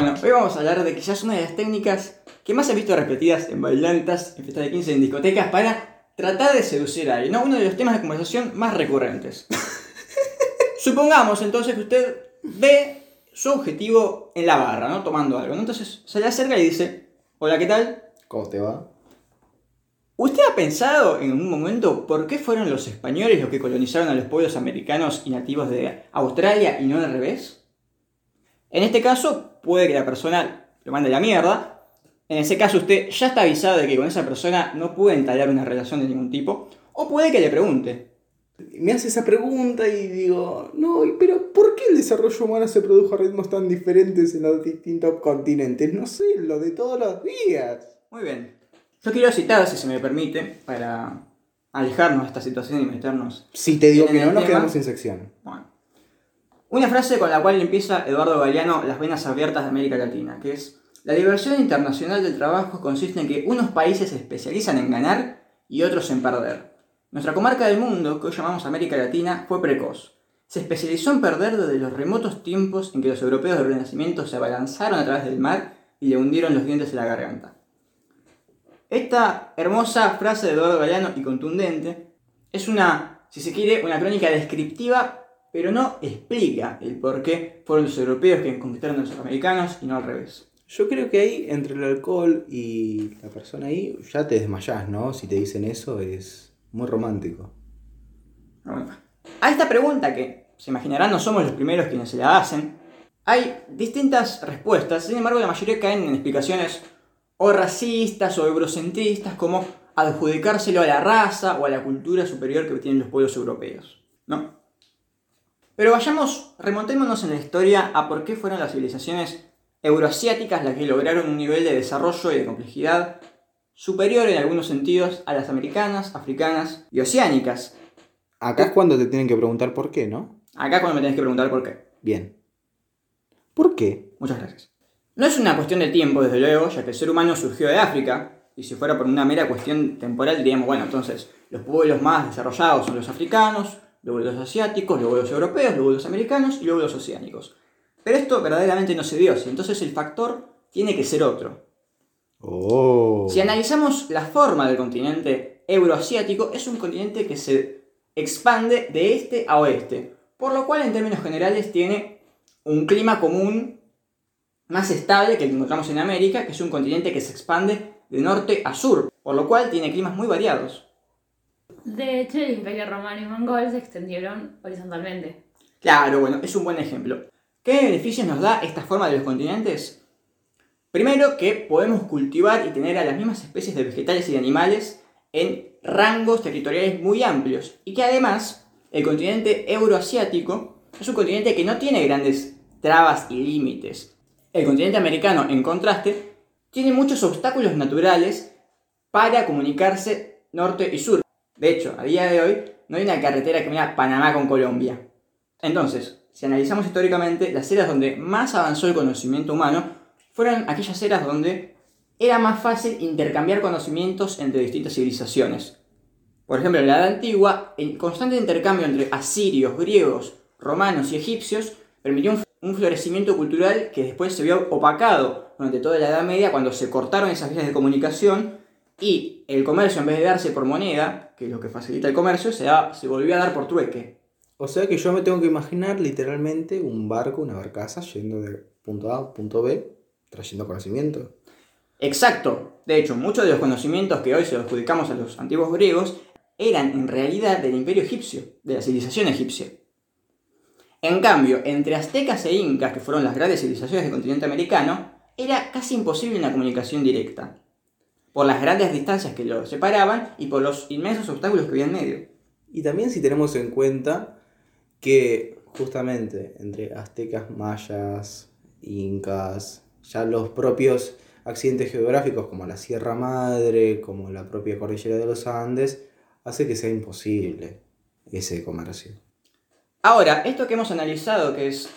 Bueno, hoy vamos a hablar de quizás una de las técnicas que más he visto repetidas en bailantas, en fiestas de 15, en discotecas, para tratar de seducir a alguien, ¿no? Uno de los temas de conversación más recurrentes. Supongamos entonces que usted ve su objetivo en la barra, ¿no? Tomando algo, ¿no? Entonces se le acerca y dice, hola, ¿qué tal? ¿Cómo te va? ¿Usted ha pensado en un momento por qué fueron los españoles los que colonizaron a los pueblos americanos y nativos de Australia y no al revés? En este caso, puede que la persona lo mande a la mierda. En ese caso, usted ya está avisado de que con esa persona no puede entablar una relación de ningún tipo. O puede que le pregunte. Me hace esa pregunta y digo, no, pero ¿por qué el desarrollo humano se produjo a ritmos tan diferentes en los distintos continentes? No sé, lo de todos los días. Muy bien. Yo quiero citar, si se me permite, para alejarnos de esta situación y meternos. Si te digo que no, nos quedamos sin sección. Bueno. Una frase con la cual empieza Eduardo Galeano Las venas abiertas de América Latina, que es La diversión internacional del trabajo consiste en que unos países se especializan en ganar y otros en perder. Nuestra comarca del mundo, que hoy llamamos América Latina, fue precoz. Se especializó en perder desde los remotos tiempos en que los europeos del Renacimiento se abalanzaron a través del mar y le hundieron los dientes en la garganta. Esta hermosa frase de Eduardo Galeano y contundente es una, si se quiere, una crónica descriptiva, pero no explica el por qué fueron los europeos que conquistaron a los americanos y no al revés. Yo creo que ahí, entre el alcohol y la persona ahí, ya te desmayás, ¿no? Si te dicen eso, es muy romántico. A esta pregunta, que se imaginarán no somos los primeros quienes se la hacen, hay distintas respuestas, sin embargo la mayoría caen en explicaciones o racistas o eurocentristas, como adjudicárselo a la raza o a la cultura superior que tienen los pueblos europeos. ¿no? Pero vayamos, remontémonos en la historia a por qué fueron las civilizaciones euroasiáticas las que lograron un nivel de desarrollo y de complejidad superior en algunos sentidos a las americanas, africanas y oceánicas. Acá es cuando te tienen que preguntar por qué, ¿no? Acá es cuando me tenés que preguntar por qué. Bien. ¿Por qué? Muchas gracias. No es una cuestión de tiempo, desde luego, ya que el ser humano surgió de África, y si fuera por una mera cuestión temporal, diríamos, bueno, entonces los pueblos más desarrollados son los africanos, luego los asiáticos, luego los europeos, luego los americanos y luego los oceánicos. Pero esto verdaderamente no se dio así, entonces el factor tiene que ser otro. Oh. Si analizamos la forma del continente euroasiático, es un continente que se expande de este a oeste, por lo cual en términos generales tiene un clima común más estable que el que encontramos en América, que es un continente que se expande de norte a sur, por lo cual tiene climas muy variados. De hecho, el Imperio Romano y Mongol se extendieron horizontalmente. Claro, bueno, es un buen ejemplo. ¿Qué beneficios nos da esta forma de los continentes? Primero que podemos cultivar y tener a las mismas especies de vegetales y de animales en rangos territoriales muy amplios y que además el continente euroasiático es un continente que no tiene grandes trabas y límites. El continente americano, en contraste, tiene muchos obstáculos naturales para comunicarse norte y sur. De hecho, a día de hoy no hay una carretera que una Panamá con Colombia. Entonces, si analizamos históricamente, las eras donde más avanzó el conocimiento humano fueron aquellas eras donde era más fácil intercambiar conocimientos entre distintas civilizaciones. Por ejemplo, en la Edad Antigua, el constante intercambio entre asirios, griegos, romanos y egipcios permitió un, un florecimiento cultural que después se vio opacado durante toda la Edad Media cuando se cortaron esas vías de comunicación y el comercio en vez de darse por moneda, que es lo que facilita el comercio, se, da- se volvió a dar por trueque. O sea que yo me tengo que imaginar literalmente un barco, una barcaza, yendo de punto A a punto B, trayendo conocimiento. Exacto. De hecho, muchos de los conocimientos que hoy se los adjudicamos a los antiguos griegos eran en realidad del imperio egipcio, de la civilización egipcia. En cambio, entre aztecas e incas, que fueron las grandes civilizaciones del continente americano, era casi imposible una comunicación directa, por las grandes distancias que los separaban y por los inmensos obstáculos que había en medio. Y también si tenemos en cuenta que justamente entre aztecas, mayas, incas, ya los propios accidentes geográficos como la Sierra Madre, como la propia cordillera de los Andes, hace que sea imposible ese comercio. Ahora, esto que hemos analizado, que es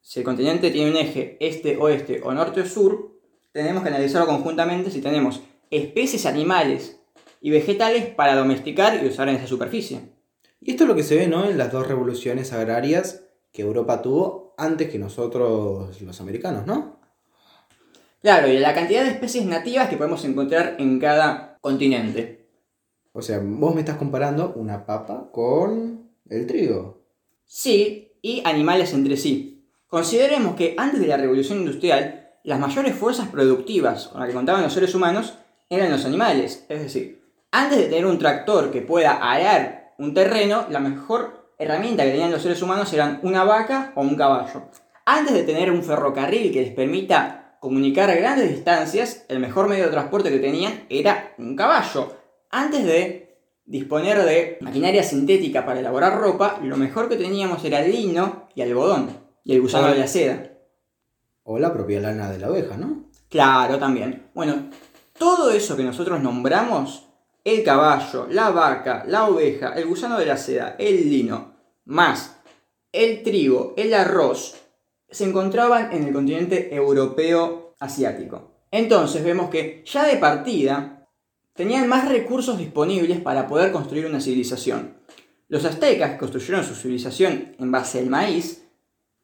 si el continente tiene un eje este-oeste o norte-sur, tenemos que analizarlo conjuntamente si tenemos especies animales y vegetales para domesticar y usar en esa superficie. Y esto es lo que se ve ¿no? en las dos revoluciones agrarias que Europa tuvo antes que nosotros los americanos, ¿no? Claro, y la cantidad de especies nativas que podemos encontrar en cada continente. O sea, vos me estás comparando una papa con el trigo. Sí, y animales entre sí. Consideremos que antes de la revolución industrial, las mayores fuerzas productivas con las que contaban los seres humanos eran los animales. Es decir, antes de tener un tractor que pueda arar un terreno, la mejor herramienta que tenían los seres humanos eran una vaca o un caballo. Antes de tener un ferrocarril que les permita comunicar a grandes distancias, el mejor medio de transporte que tenían era un caballo. Antes de disponer de maquinaria sintética para elaborar ropa, lo mejor que teníamos era lino y algodón, y el gusano de la seda. O la propia lana de la oveja, ¿no? Claro, también. Bueno, todo eso que nosotros nombramos, el caballo, la vaca, la oveja, el gusano de la seda, el lino, más el trigo, el arroz, se encontraban en el continente europeo asiático. Entonces vemos que ya de partida tenían más recursos disponibles para poder construir una civilización. Los aztecas construyeron su civilización en base al maíz,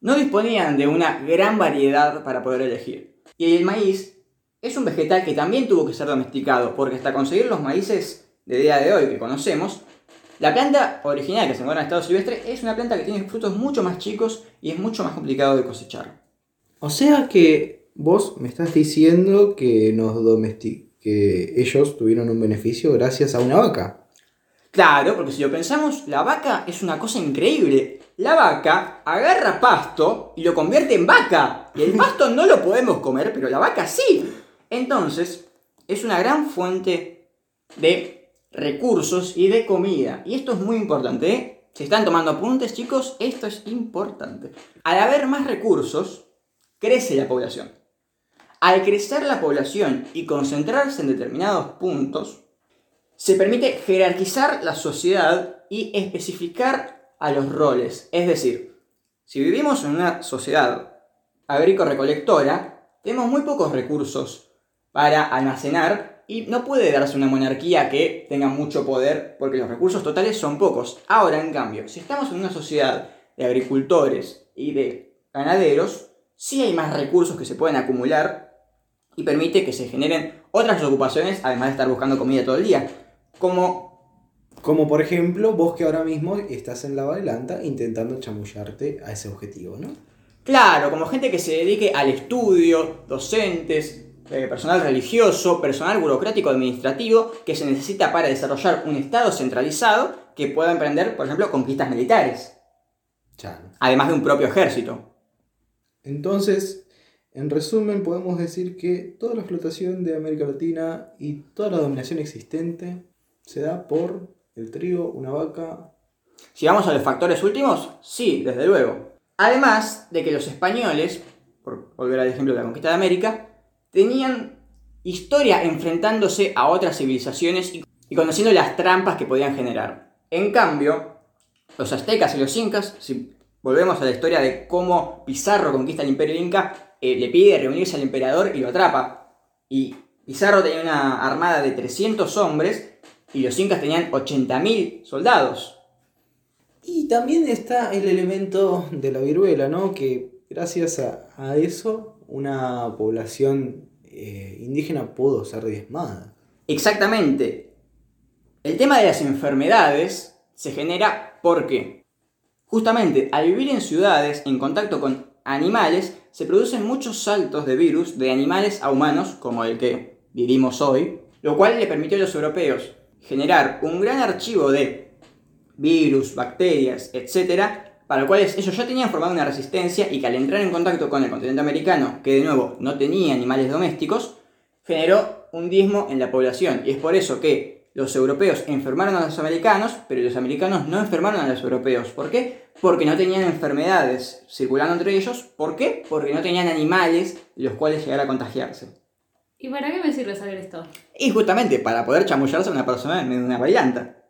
no disponían de una gran variedad para poder elegir. Y el maíz es un vegetal que también tuvo que ser domesticado, porque hasta conseguir los maíces de día de hoy que conocemos, la planta original que se encuentra en estado silvestre es una planta que tiene frutos mucho más chicos y es mucho más complicado de cosechar. O sea que vos me estás diciendo que nos que ellos tuvieron un beneficio gracias a una vaca. Claro, porque si lo pensamos, la vaca es una cosa increíble. La vaca agarra pasto y lo convierte en vaca. Y el pasto no lo podemos comer, pero la vaca sí. Entonces, es una gran fuente de recursos y de comida. Y esto es muy importante. ¿eh? Si están tomando apuntes, chicos, esto es importante. Al haber más recursos, crece la población. Al crecer la población y concentrarse en determinados puntos, se permite jerarquizar la sociedad y especificar a los roles. Es decir, si vivimos en una sociedad agrícola-recolectora, tenemos muy pocos recursos para almacenar y no puede darse una monarquía que tenga mucho poder porque los recursos totales son pocos. Ahora, en cambio, si estamos en una sociedad de agricultores y de ganaderos, sí hay más recursos que se pueden acumular y permite que se generen otras ocupaciones además de estar buscando comida todo el día. Como Como por ejemplo, vos que ahora mismo estás en la bailanta intentando chamullarte a ese objetivo, ¿no? Claro, como gente que se dedique al estudio, docentes, eh, personal religioso, personal burocrático administrativo que se necesita para desarrollar un Estado centralizado que pueda emprender, por ejemplo, conquistas militares, Chan. además de un propio ejército. Entonces, en resumen, podemos decir que toda la explotación de América Latina y toda la dominación existente se da por el trigo, una vaca. Si vamos a los factores últimos, sí, desde luego. Además de que los españoles, por volver al ejemplo de la conquista de América, tenían historia enfrentándose a otras civilizaciones y conociendo las trampas que podían generar. En cambio, los aztecas y los incas, si volvemos a la historia de cómo Pizarro conquista el imperio inca, eh, le pide reunirse al emperador y lo atrapa. Y Pizarro tenía una armada de 300 hombres y los incas tenían 80.000 soldados. Y también está el elemento de la viruela, ¿no? Que gracias a eso una población eh, indígena pudo ser diezmada. Exactamente. El tema de las enfermedades se genera porque justamente al vivir en ciudades en contacto con animales se producen muchos saltos de virus de animales a humanos como el que vivimos hoy, lo cual le permitió a los europeos generar un gran archivo de virus, bacterias, etc., para los cuales ellos ya tenían formado una resistencia y que al entrar en contacto con el continente americano, que de nuevo no tenía animales domésticos, generó un diezmo en la población. Y es por eso que los europeos enfermaron a los americanos, pero los americanos no enfermaron a los europeos. ¿Por qué? Porque no tenían enfermedades circulando entre ellos. ¿Por qué? Porque no tenían animales los cuales llegar a contagiarse. ¿Y para qué me sirve saber esto? Y justamente para poder chamullarse a una persona en medio de una bailanta.